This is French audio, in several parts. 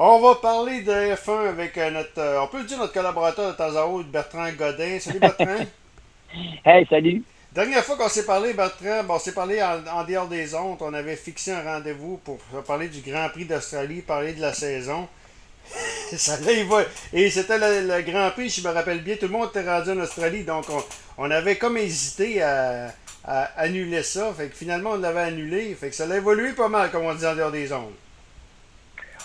On va parler de F1 avec euh, notre, euh, on peut le dire, notre collaborateur de temps à autre, Bertrand Godin. Salut Bertrand. hey, salut. Dernière fois qu'on s'est parlé, Bertrand, bon, on s'est parlé en, dehors des ondes. On avait fixé un rendez-vous pour parler du Grand Prix d'Australie, parler de la saison. ça va. Et c'était le, Grand Prix, je me rappelle bien, tout le monde était rendu en Australie, donc on, avait comme hésité à, annuler ça. Fait que finalement, on l'avait annulé. Fait que ça a évolué pas mal, comme on dit en dehors des ondes.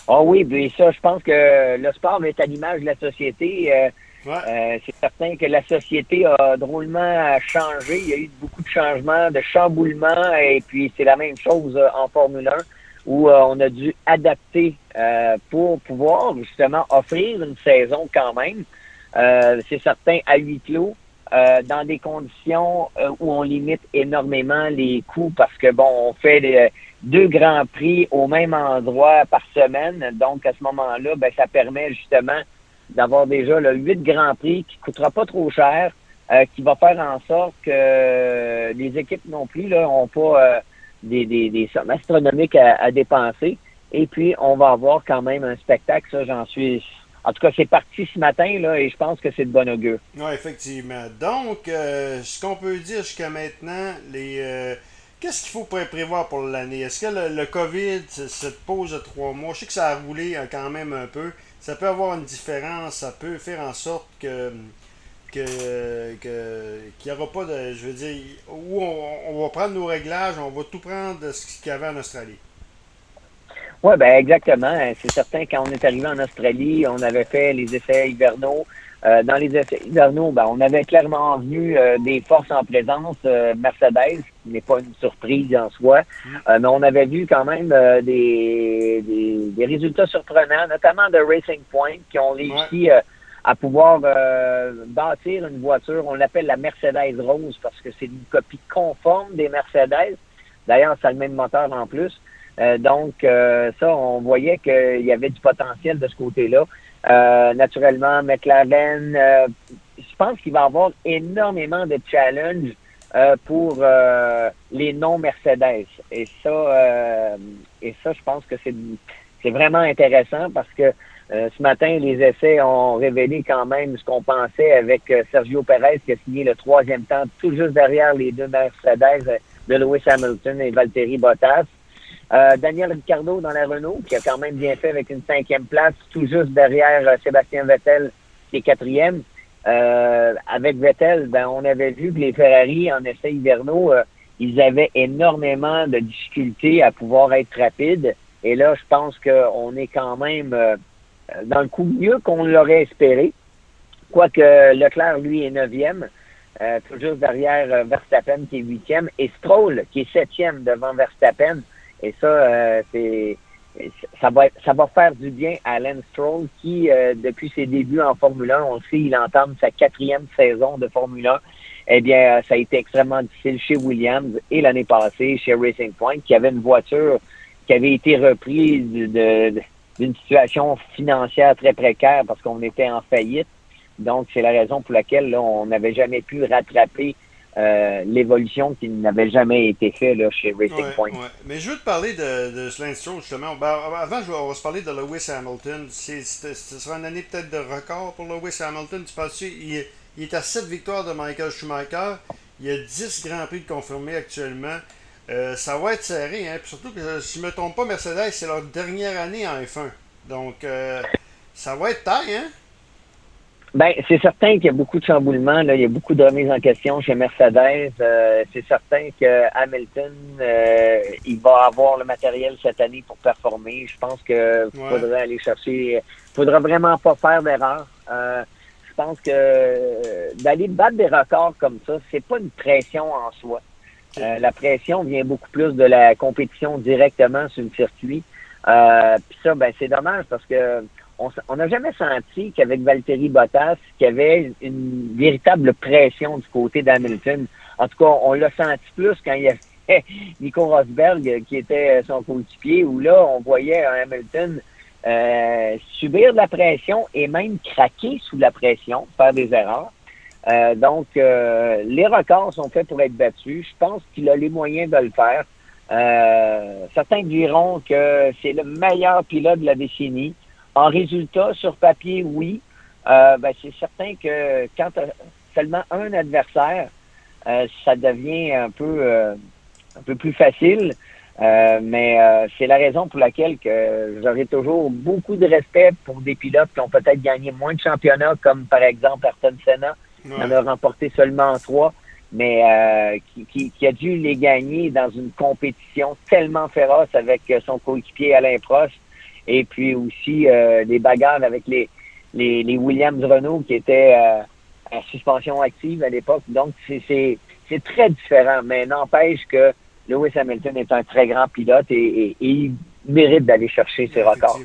Ah oui, puis ça, je pense que le sport est à l'image de la société. Euh, euh, c'est certain que la société a drôlement changé. Il y a eu beaucoup de changements, de chamboulements, et puis c'est la même chose euh, en Formule 1 où on a dû adapter pour pouvoir justement offrir une saison quand même. c'est certain à huis clos. dans des conditions où on limite énormément les coûts parce que bon, on fait des, deux grands prix au même endroit par semaine. Donc, à ce moment-là, ben, ça permet justement d'avoir déjà le huit grands prix qui coûtera pas trop cher, euh, qui va faire en sorte que les équipes non plus là pas euh, des, des, des, sommes astronomiques à, dépenser. Et puis, on va avoir quand même un spectacle, ça, j'en suis. En tout cas, c'est parti ce matin, là, et je pense que c'est de bon augure. Oui, effectivement. Donc, euh, ce qu'on peut dire jusqu'à maintenant, les Qu'est-ce qu'il faut prévoir pour l'année? Est-ce que le, COVID, cette pause de trois mois, je sais que ça a roulé euh, quand même un peu, ça peut avoir une différence, ça peut faire en sorte que qu'il n'y aura pas de, je veux dire, où on, va prendre nos réglages, on va tout prendre de ce qu'il y avait en Australie. Oui, ben exactement. C'est certain, quand on est arrivé en Australie, on avait fait les essais hivernaux, euh, dans les essais hivernaux, ben, on avait clairement vu euh, des forces en présence euh, Mercedes, qui n'est pas une surprise en soi, mm. mais on avait vu quand même des, des, résultats surprenants, notamment de Racing Point, qui ont réussi à pouvoir bâtir une voiture, on l'appelle la Mercedes Rose, parce que c'est une copie conforme des Mercedes. D'ailleurs, ça a le même moteur en plus. donc, ça, on voyait qu'il y avait du potentiel de ce côté-là. Euh, naturellement, McLaren, euh, je pense qu'il va y avoir énormément de challenges euh, pour les non-Mercedes. Et ça, et ça, je pense que c'est c'est vraiment intéressant parce que ce matin, les essais ont révélé quand même ce qu'on pensait avec Sergio Perez qui a signé le troisième temps tout juste derrière les deux Mercedes de Lewis Hamilton et Valtteri Bottas. Euh, Daniel Ricciardo dans la Renault, qui a quand même bien fait avec une cinquième place, tout juste derrière euh, Sébastien Vettel, qui est quatrième. Euh, avec Vettel, ben, on avait vu que les Ferrari, en essai hivernaux, ils avaient énormément de difficultés à pouvoir être rapides. Et là, je pense qu'on est quand même dans le coup mieux qu'on l'aurait espéré. Quoique Leclerc, lui, est neuvième. tout juste derrière Verstappen qui est huitième et Stroll qui est septième devant Verstappen. Et ça, euh, c'est ça va ça va faire du bien à Lance Stroll qui, euh, depuis ses débuts en Formule 1, on sait, il entame sa quatrième saison de Formule 1. Eh bien, euh, ça a été extrêmement difficile chez Williams et l'année passée chez Racing Point, qui avait une voiture qui avait été reprise d'une situation financière très précaire parce qu'on était en faillite. Donc, c'est la raison pour laquelle là, on n'avait jamais pu rattraper euh, l'évolution qui n'avait jamais été faite là, chez Racing Point. Mais je veux te parler de, de justement. Ben, avant, je vais, on va se parler de Lewis Hamilton. Ce sera une année peut-être de record pour Lewis Hamilton. Tu penses il, il est à 7 victoires de Michael Schumacher. Il y a 10 Grands Prix de confirmés actuellement. Euh, ça va être serré, hein. surtout que si je ne me trompe pas, Mercedes, c'est leur dernière année en F1. Donc, euh, ça va être taille, hein? Ben, c'est certain qu'il y a beaucoup de chamboulements. Là. Il y a beaucoup de remises en question chez Mercedes. Euh, c'est certain que Hamilton, euh, il va avoir le matériel cette année pour performer. Je pense que faudrait aller chercher. faudra vraiment pas faire d'erreur. Euh, je pense que d'aller battre des records comme ça, c'est pas une pression en soi. la pression vient beaucoup plus de la compétition directement sur le circuit. Puis ça, ben c'est dommage parce que on n'a jamais senti qu'avec Valtteri Bottas, qu'il y avait une véritable pression du côté d'Hamilton. En tout cas, on l'a senti plus quand il y avait Nico Rosberg qui était son coéquipier, où là, on voyait Hamilton euh, subir de la pression et même craquer sous la pression, faire des erreurs. Euh, donc, euh, les records sont faits pour être battus. Je pense qu'il a les moyens de le faire. certains diront que c'est le meilleur pilote de la décennie. En résultat, sur papier, oui. Euh, ben, c'est certain que quand tu seulement un adversaire, euh, ça devient un peu, euh, un peu plus facile. mais c'est la raison pour laquelle que j'aurais toujours beaucoup de respect pour des pilotes qui ont peut-être gagné moins de championnats, comme par exemple Ayrton Senna, qui en a remporté seulement trois, mais qui, qui, a dû les gagner dans une compétition tellement féroce avec son coéquipier Alain Prost, et puis aussi des bagarres avec les, les, Williams Renault qui étaient euh, en suspension active à l'époque. Donc, c'est très différent, mais n'empêche que Lewis Hamilton est un très grand pilote et, il mérite d'aller chercher ses records.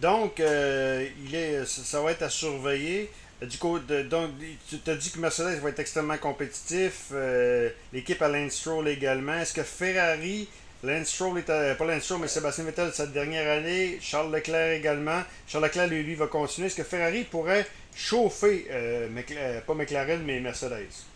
Donc, euh, il est, ça va être à surveiller. Du coup, donc, tu as dit que Mercedes va être extrêmement compétitif. Euh, l'équipe Alain Stroll également. Est-ce que Ferrari Lance Stroll était, pas Lance Stroll, mais Sébastien Vettel cette dernière année, Charles Leclerc également. Charles Leclerc, lui, lui va continuer. Est-ce que Ferrari pourrait chauffer, euh, euh, pas McLaren, mais Mercedes?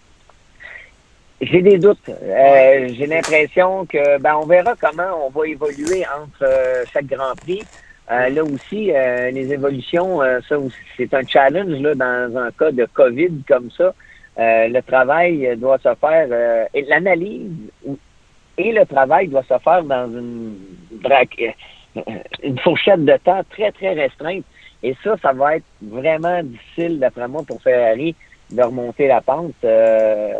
J'ai des doutes. Euh, j'ai l'impression que ben, on verra comment on va évoluer entre chaque Grand Prix. là aussi, les évolutions, ça c'est un challenge là, dans un cas de COVID comme ça. le travail doit se faire. et l'analyse et le travail doit se faire dans une, euh, une fourchette de temps très, très restreinte. Et ça, ça va être vraiment difficile, d'après moi, pour Ferrari de remonter la pente. Euh,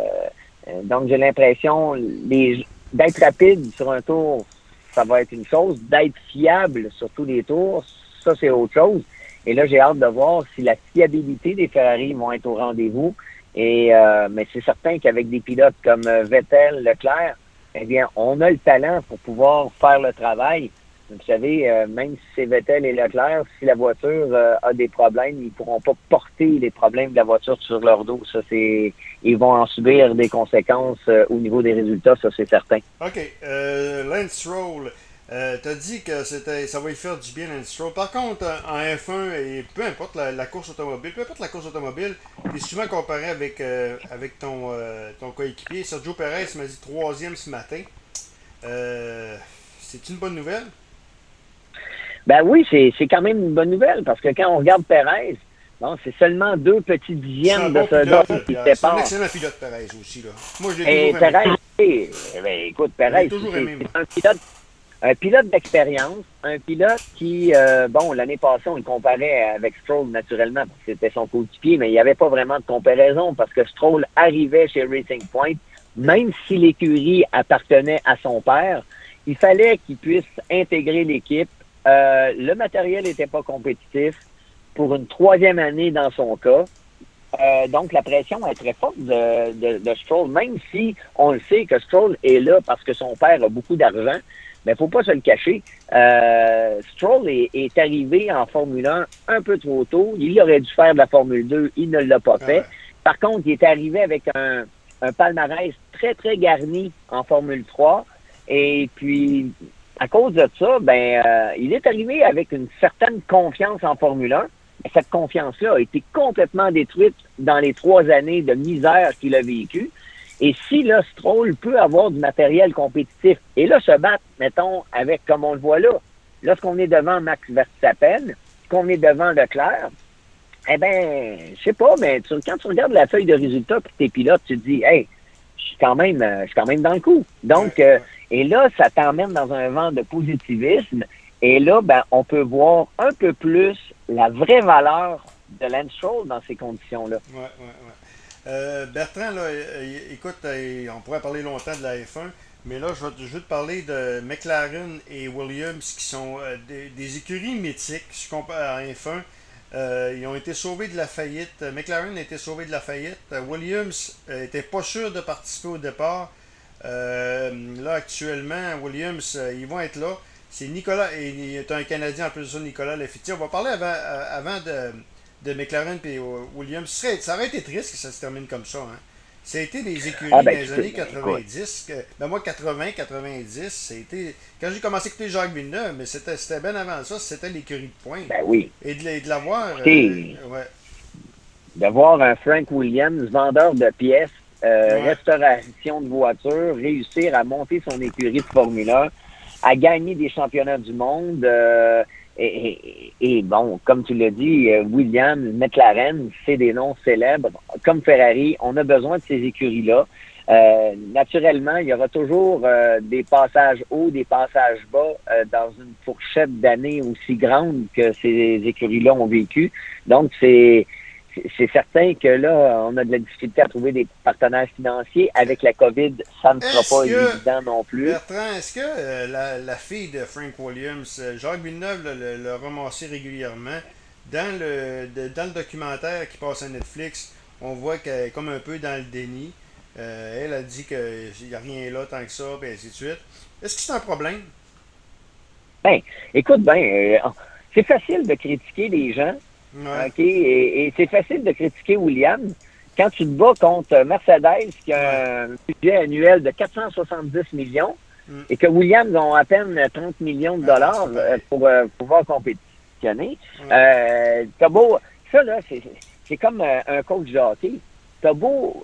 euh, donc, j'ai l'impression d'être rapide sur un tour, ça va être une chose. D'être fiable sur tous les tours, ça, c'est autre chose. Et là, j'ai hâte de voir si la fiabilité des Ferrari vont être au rendez-vous. Et mais c'est certain qu'avec des pilotes comme Vettel, Leclerc, eh bien, on a le talent pour pouvoir faire le travail. Vous savez, euh, même si c'est Vettel et Leclerc, si la voiture euh, a des problèmes, ils pourront pas porter les problèmes de la voiture sur leur dos. Ça, c'est, ils vont en subir des conséquences euh, au niveau des résultats, ça c'est certain. OK. Lance Roll, euh, tu as dit que c'était, ça va y faire du bien Stroll. Par contre, en F1, et peu importe la, course automobile, peu importe la course automobile, tu es souvent comparé avec, euh, avec ton, euh, ton coéquipier. Sergio Perez m'a dit troisième ce matin. c'est une bonne nouvelle? Ben oui, c'est, quand même une bonne nouvelle parce que quand on regarde Perez, bon, c'est seulement deux petits dixièmes de ce qui séparent. C'est un excellent pilote, Perez aussi. Là. Moi, je l'ai toujours Perez, eh, ben, écoute, Perez, c'est un pilote un pilote d'expérience, un pilote qui, euh, bon, l'année passée, on le comparait avec Stroll naturellement, parce que c'était son coéquipier, mais il n'y avait pas vraiment de comparaison parce que Stroll arrivait chez Racing Point, même si l'écurie appartenait à son père, il fallait qu'il puisse intégrer l'équipe. Euh, le matériel n'était pas compétitif pour une troisième année dans son cas. Euh, donc, la pression est très forte de, de, de, Stroll, même si on le sait que Stroll est là parce que son père a beaucoup d'argent mais faut pas se le cacher. Euh, Stroll est, arrivé en Formule 1 un peu trop tôt. Il aurait dû faire de la Formule 2, il ne l'a pas fait. Par contre, il est arrivé avec un, palmarès très, très garni en Formule 3. Et puis, à cause de ça, ben, euh, il est arrivé avec une certaine confiance en Formule 1. Cette confiance-là a été complètement détruite dans les trois années de misère qu'il a vécues. Et si là, Stroll peut avoir du matériel compétitif et là se battre, mettons, avec, comme on le voit là, lorsqu'on est devant Max Verstappen, qu'on est devant Leclerc, eh ben, je sais pas, mais quand tu regardes la feuille de résultats pour tes pilotes, tu te dis, hey, je suis quand même, je suis quand même dans le coup. Donc, euh, et là, ça t'emmène dans un vent de positivisme. Et là, ben, on peut voir un peu plus la vraie valeur de Lance dans ces conditions-là. Ouais, ouais, ouais. Euh, Bertrand, là, écoute, euh, on pourrait parler longtemps de la F1, mais là, je vais, juste te parler de McLaren et Williams, qui sont euh, des, écuries mythiques, je compare à F1. ils ont été sauvés de la faillite. McLaren a été sauvé de la faillite. Williams n'était pas sûr de participer au départ. là, actuellement, Williams, ils vont être là. C'est Nicolas, et il est un Canadien en plus de ça, Nicolas Lafitte. On va parler avant, avant de de McLaren et Williams. Ça aurait été triste que ça se termine comme ça. Hein. Ça a été des écuries ah, ben, des années 90. Que, ben moi, 80, 90, c'était. Quand j'ai commencé à écouter Jacques Villeneuve, mais c'était bien avant ça, c'était l'écurie de pointe. Ben oui. Et de, l'avoir. Euh, D'avoir un Frank Williams, vendeur de pièces, euh, restauration de voitures, réussir à monter son écurie de Formule 1, à gagner des championnats du monde. Euh, et, bon, comme tu l'as dit, Williams, McLaren, c'est des noms célèbres. Comme Ferrari, on a besoin de ces écuries-là. Euh, naturellement, il y aura toujours euh, des passages hauts, des passages bas euh, dans une fourchette d'années aussi grande que ces écuries-là ont vécu. Donc, c'est c'est certain que là, on a de la difficulté à trouver des partenaires financiers. Avec la COVID, ça ne sera pas évident non plus. Bertrand, est-ce que la, la, fille de Frank Williams, Jacques Villeneuve l'a ramassé régulièrement, dans le, dans le documentaire qui passe à Netflix, on voit qu'elle est comme un peu dans le déni. Euh, elle a dit qu'il n'y a rien là tant que ça, et ainsi de suite. Est-ce que c'est un problème? Ben, écoute, ben, euh, c'est facile de critiquer les gens. OK? Et, c'est facile de critiquer Williams quand tu te bats contre Mercedes qui a un budget annuel de 470 millions mm. et que Williams ont à peine 30 millions de ah, dollars euh, pour pouvoir compétitionner. t'as beau, ça là, c'est comme un coach de hockey. T'as beau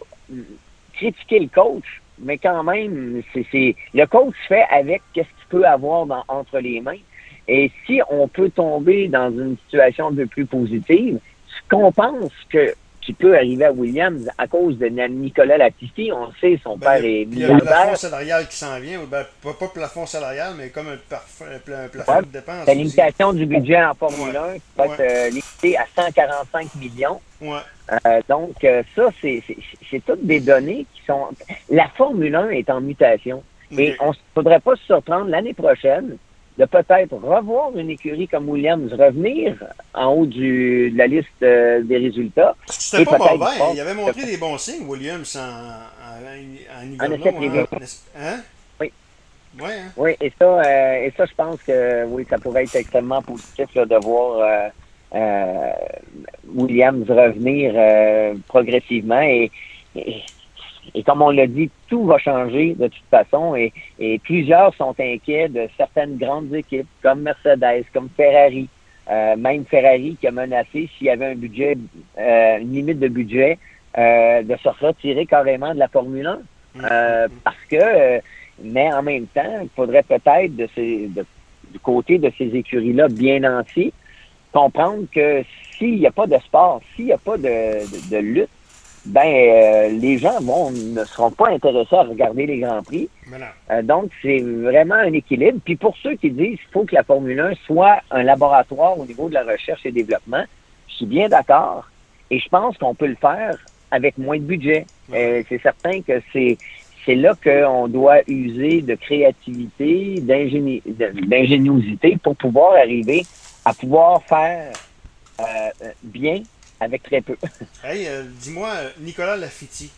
critiquer le coach, mais quand même, c'est le coach fait avec qu'est-ce qu'il peut avoir entre les mains. Et si on peut tomber dans une situation un peu plus positive, ce qu'on pense que qui peut arriver à Williams à cause de Nicolas Latifi. On sait, son ben, père est milliardaire. Il y a un plafond salarial qui s'en vient, ben, pas, pas plafond salarial, mais comme un, plafond de dépenses. La limitation du budget en Formule 1 qui peut être euh, limitée à 145 millions. Ouais. Euh, donc, euh, ça, c'est toutes des données qui sont... La Formule 1 est en mutation. Et on ne faudrait pas se surprendre l'année prochaine de peut-être revoir une écurie comme Williams revenir en haut du, de la liste euh, des résultats. C'était pas mauvais. Il avait montré des bons signes, Williams, en, en, en, en Hein? Oui. Ouais, hein? Oui, et ça, euh, et ça, je pense que oui, ça pourrait être extrêmement positif là, de voir euh, euh Williams revenir progressivement et, et et comme on l'a dit, tout va changer de toute façon et, et, plusieurs sont inquiets de certaines grandes équipes comme Mercedes, comme Ferrari, euh, même Ferrari qui a menacé s'il y avait un budget, euh, une limite de budget, euh, de se retirer carrément de la Formule 1. Euh, parce que, mais en même temps, il faudrait peut-être de ces, de, du côté de ces écuries-là bien nantis, comprendre que s'il n'y a pas de sport, s'il n'y a pas de, de, de lutte, ben euh, les gens vont, ne seront pas intéressés à regarder les Grands Prix. Euh, donc, c'est vraiment un équilibre. Puis pour ceux qui disent qu'il faut que la Formule 1 soit un laboratoire au niveau de la recherche et développement, je suis bien d'accord. Et je pense qu'on peut le faire avec moins de budget. Euh, c'est certain que c'est c'est là qu'on doit user de créativité, d'ingéniosité pour pouvoir arriver à pouvoir faire bien avec très peu. hey, euh, dis-moi, Nicolas Lafitti,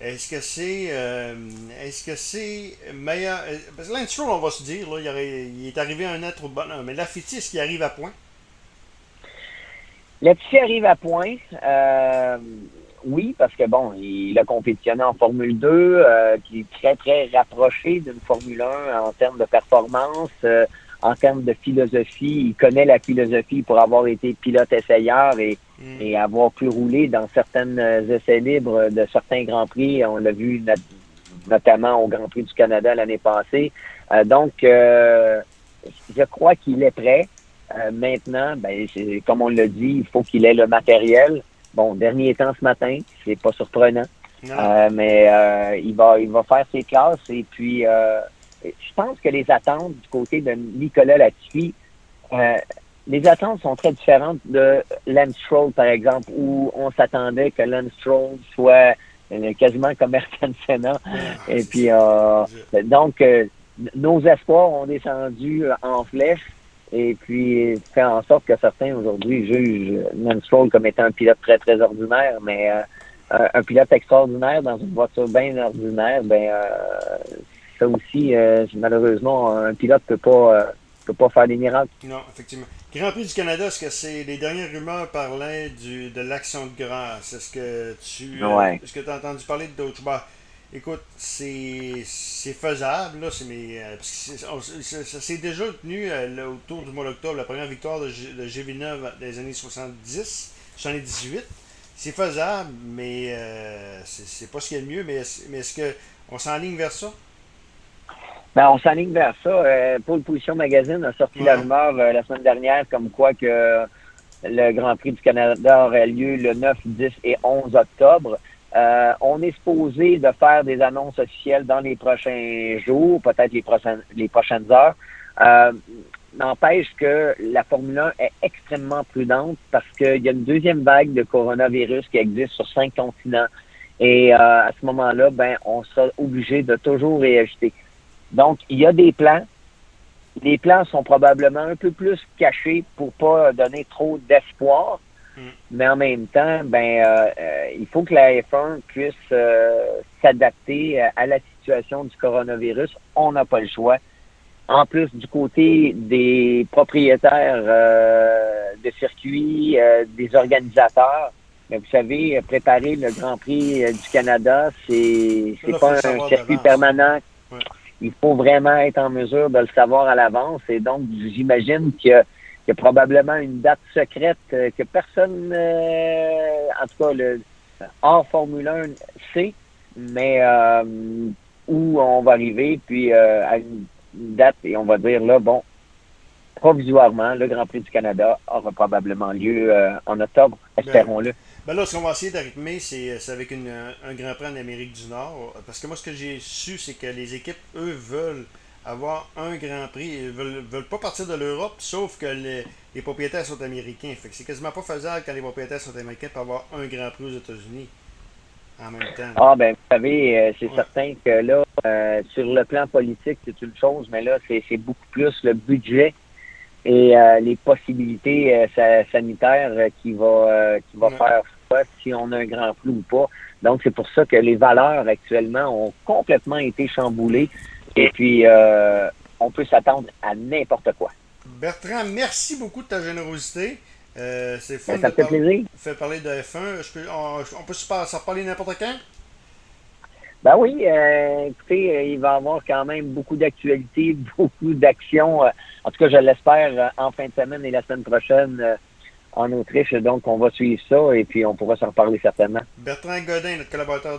est-ce que c'est euh, est-ce que c'est meilleur euh, Parce que Lance on va se dire, là, il, est arrivé à un être de bonheur, mais Lafitti, est-ce qu'il arrive à point? Lafitti arrive à point. oui, parce que bon, il a compétitionné en Formule 2, qui est très, très rapproché d'une Formule 1 en termes de performance en termes de philosophie. Il connaît la philosophie pour avoir été pilote essayeur et, mm. et avoir pu rouler dans certaines essais libres de certains Grands Prix. On l'a vu notamment au Grand Prix du Canada l'année passée. Euh, donc, euh, je crois qu'il est prêt. Euh, maintenant, ben, comme on l'a dit, il faut qu'il ait le matériel. Bon, dernier temps ce matin, c'est pas surprenant. mais il va il va faire ses classes et puis je pense que les attentes du côté de Nicolas Latifi, euh, les attentes sont très différentes de Lance Stroll, par exemple, où on s'attendait que Lance Stroll soit euh, quasiment comme Ayrton Senna. Et puis, euh, donc, euh, nos espoirs ont descendu en flèche. Et puis, fait en sorte que certains aujourd'hui jugent Lance Stroll comme étant un pilote très, très ordinaire, mais un pilote extraordinaire dans une voiture bien ordinaire, ben ça aussi, euh, malheureusement, un pilote ne peut pas, euh, peut pas faire des miracles. Non, effectivement. Grand Prix du Canada, est-ce que c'est les dernières rumeurs parlaient du, de l'action de grâce? Est-ce que tu euh, est-ce que as entendu parler d'autres? Bah, Écoute, c'est faisable, là, ça s'est déjà tenu autour du mois d'octobre, la première victoire de, G, 9 des années 70, 78. C'est faisable, mais c'est pas ce qu'il y a de mieux, mais, mais est-ce qu'on s'enligne vers ça? Ben, on s'aligne vers ça. Euh, Pole Position Magazine a sorti la rumeur la semaine dernière comme quoi que le Grand Prix du Canada aurait lieu le 9, 10 et 11 octobre. Euh, on est supposé de faire des annonces officielles dans les prochains jours, peut-être les prochaines, les prochaines heures. Euh, N'empêche que la Formule 1 est extrêmement prudente parce qu'il y a une deuxième vague de coronavirus qui existe sur cinq continents. Et euh, à ce moment-là, ben, on sera obligé de toujours réajuster. Donc, il y a des plans. Les plans sont probablement un peu plus cachés pour pas donner trop d'espoir. Mm. Mais en même temps, ben, euh, euh, il faut que la F1 puisse euh, s'adapter à la situation du coronavirus. On n'a pas le choix. En plus, du côté des propriétaires de circuits, des organisateurs, mais vous savez, préparer le Grand Prix du Canada, c'est c'est pas un circuit permanent. Il faut vraiment être en mesure de le savoir à l'avance. Et donc, j'imagine que il y a probablement une date secrète euh, que personne, euh, en tout cas, le, hors Formule 1 sait, mais euh, où on va arriver, puis à une date, et on va dire là, bon, provisoirement, le Grand Prix du Canada aura probablement lieu en octobre, espérons-le. Ben là, ce qu'on va essayer d'arriver, c'est avec une, un Grand Prix en Amérique du Nord. Parce que moi, ce que j'ai su, c'est que les équipes, eux, veulent avoir un Grand Prix. Ils veulent, veulent pas partir de l'Europe, sauf que les, propriétaires sont américains. Fait que c'est quasiment pas faisable quand les propriétaires sont américains pour avoir un Grand Prix aux États-Unis en même temps. Ah ben vous savez, euh, c'est certain que là, euh, sur le plan politique, c'est une chose, mais là, c'est beaucoup plus le budget et euh, les possibilités sanitaires qui va qui va faire si on a un grand prix ou pas. Donc c'est pour ça que les valeurs actuellement ont complètement été chamboulées. Et puis, euh, on peut s'attendre à n'importe quoi. Bertrand, merci beaucoup de ta générosité. Euh, c'est fun ben, ça de fait plaisir. Fait parler de F1. on, peut se reparler n'importe quand? Ben oui, euh, écoutez, il va y avoir quand même beaucoup d'actualités, beaucoup d'actions. en tout cas, je l'espère en fin de semaine et la semaine prochaine en Autriche. Donc, on va suivre ça et puis on pourra se reparler certainement. Bertrand Godin, notre collaborateur de